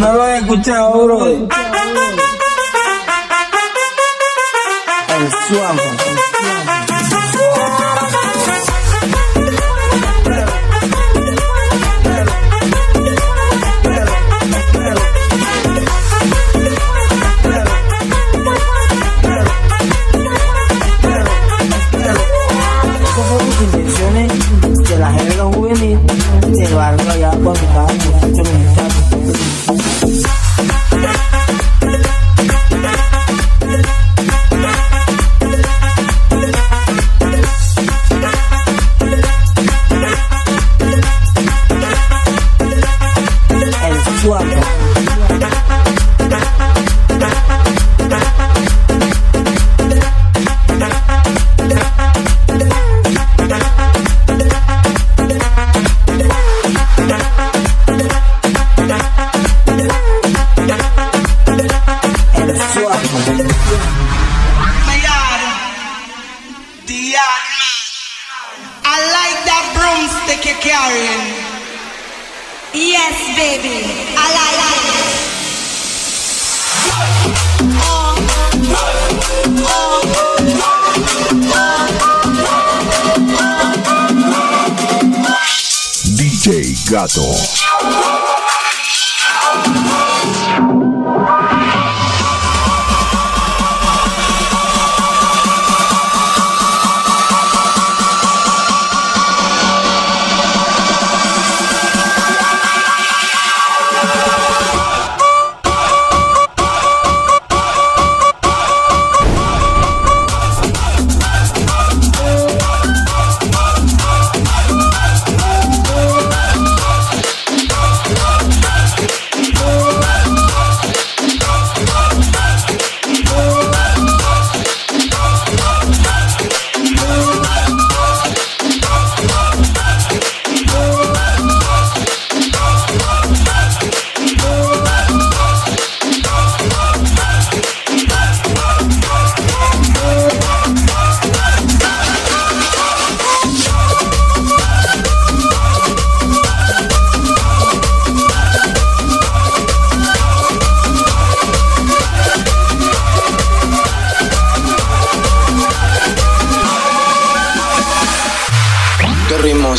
No lo he escuchado, bro. El suave. love.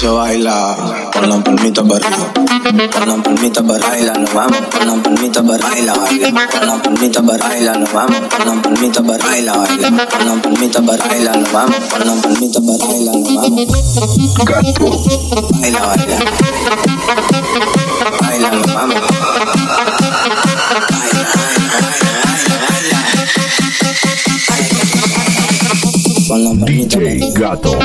Se baila con la palmita para arriba, con la palmita para bailar, nos vamos, con la palmita para bailar, baila, con la palmita para bailar, nos vamos, con la palmita para bailar, baila, con la palmita para bailar, nos vamos, con la palmita para bailar, nos vamos. Baila, baila. Baila, nos vamos. Baila, baila, baila, baila. Con la palmita para DJ Gato.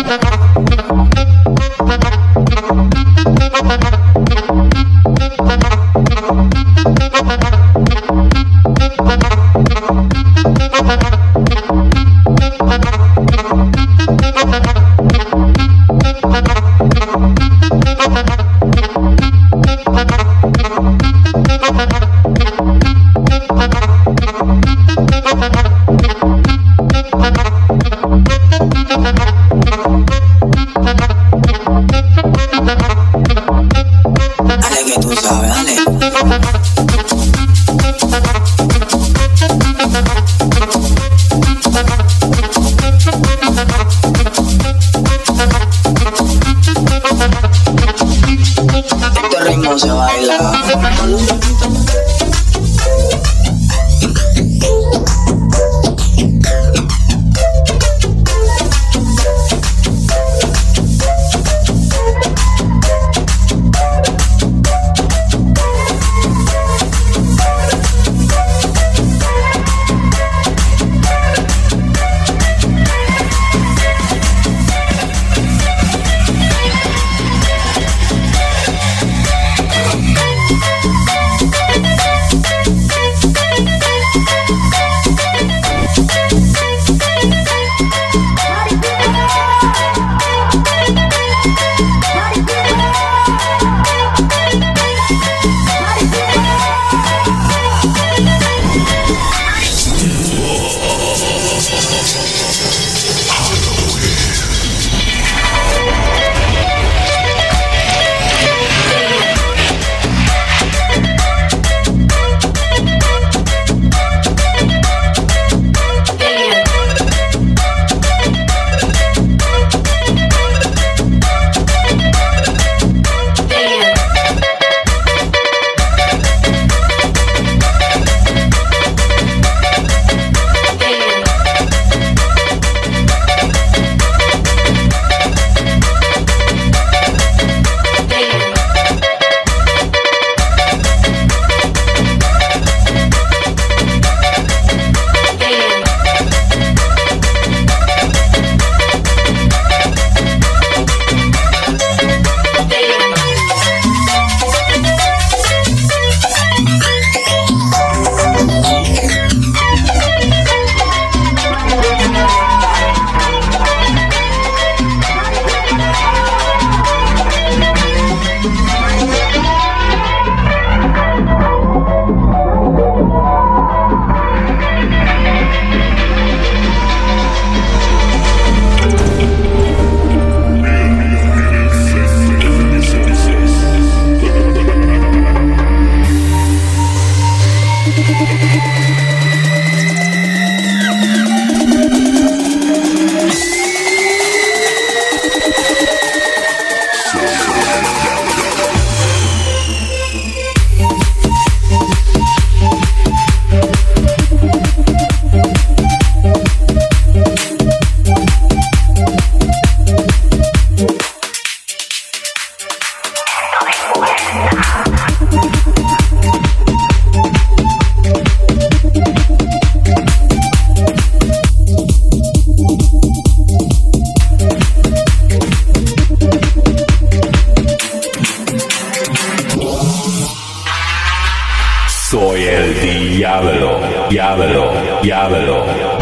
llámelo, llámelo.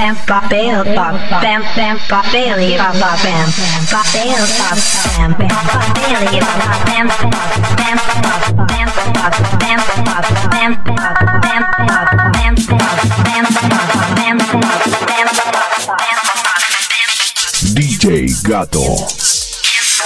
Bam bam bop bail bop bam bam bop Bailey, bop bop bam bop bail bop bam bam bop Bailey, bop bop bam bam bop bam bop bam bop bam bop bam bop bam bam bop bam bop bam DJ Gato.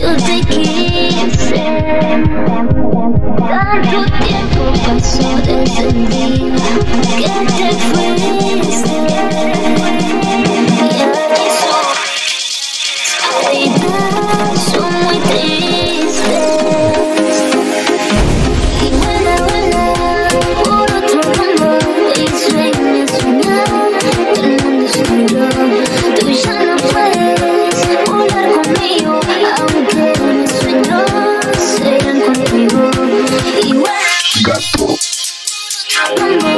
Yo te quise Tanto tiempo pasó desde el que te fuiste I don't know.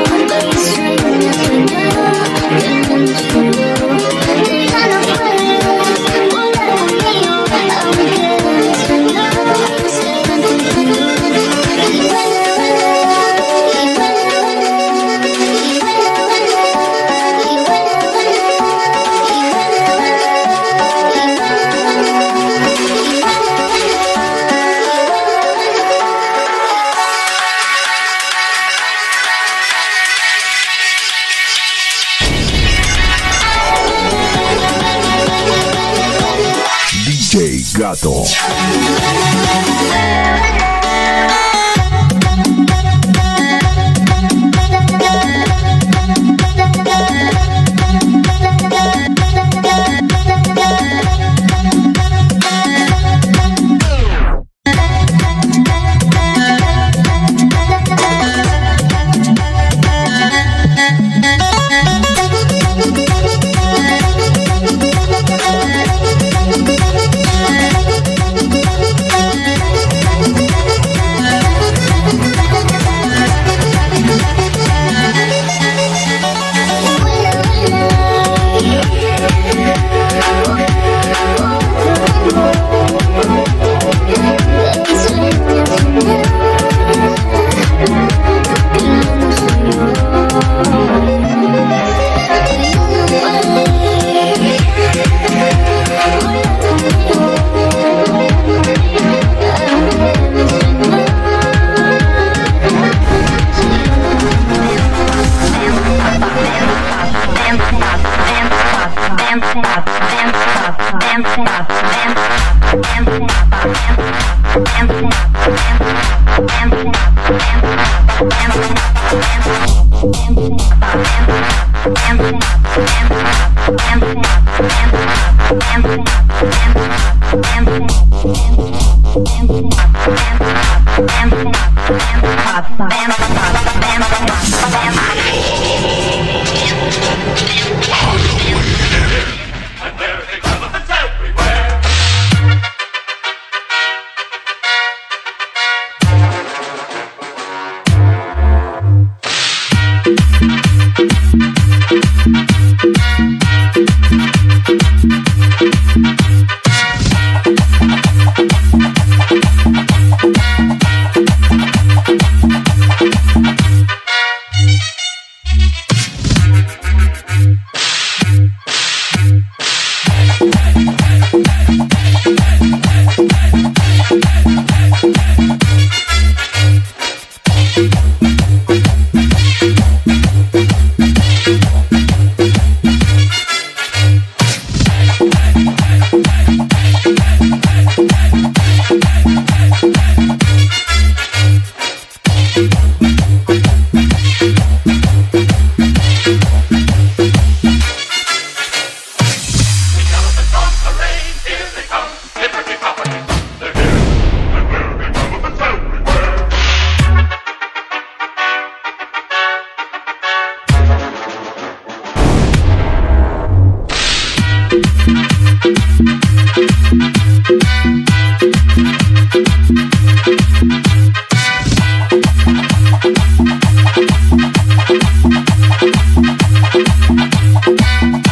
you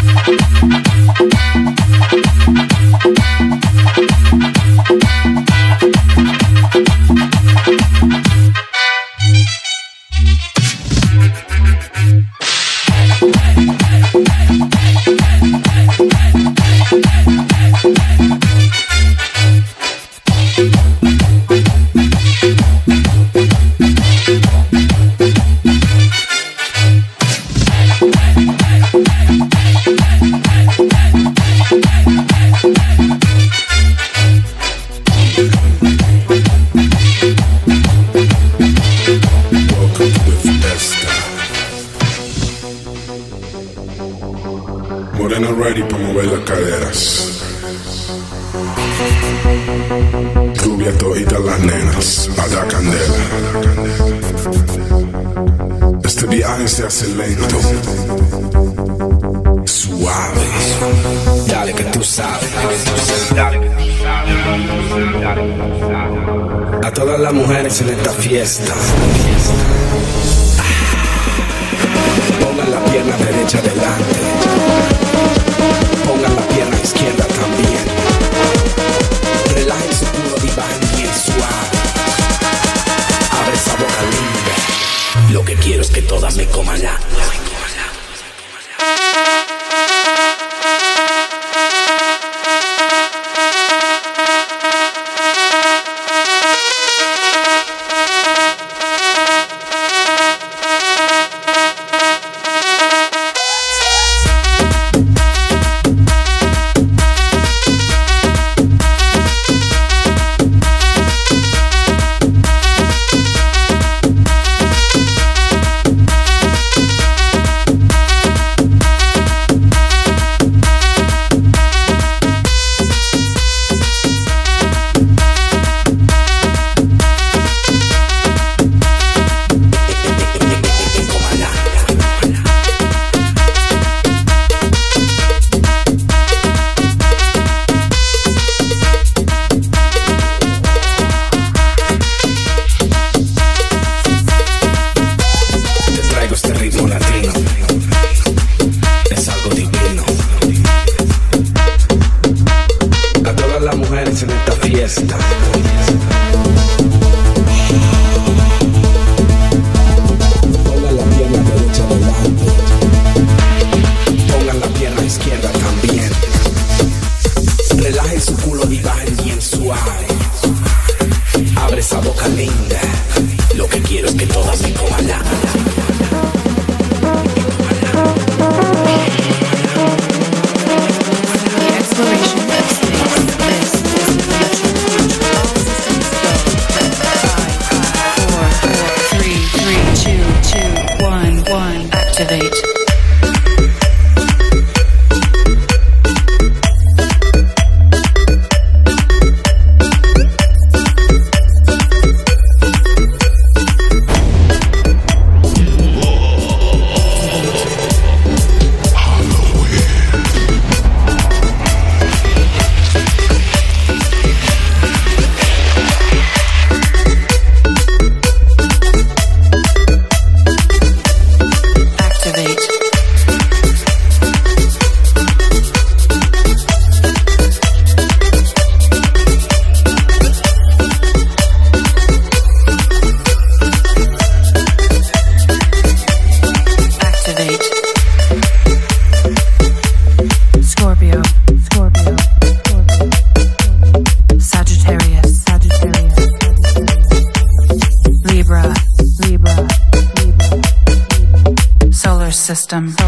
Morena ready para mover las caderas. Rubia todita las nenas, a la candela. Este viaje se hace lento, suave. Dale que tú sabes. A todas las mujeres en esta fiesta. Pongan la pierna derecha delante. Pongan la pierna izquierda también. Relajen su culo y bajen bien suave. Abre esa boca linda. Lo que quiero es que todas me coman ya. system.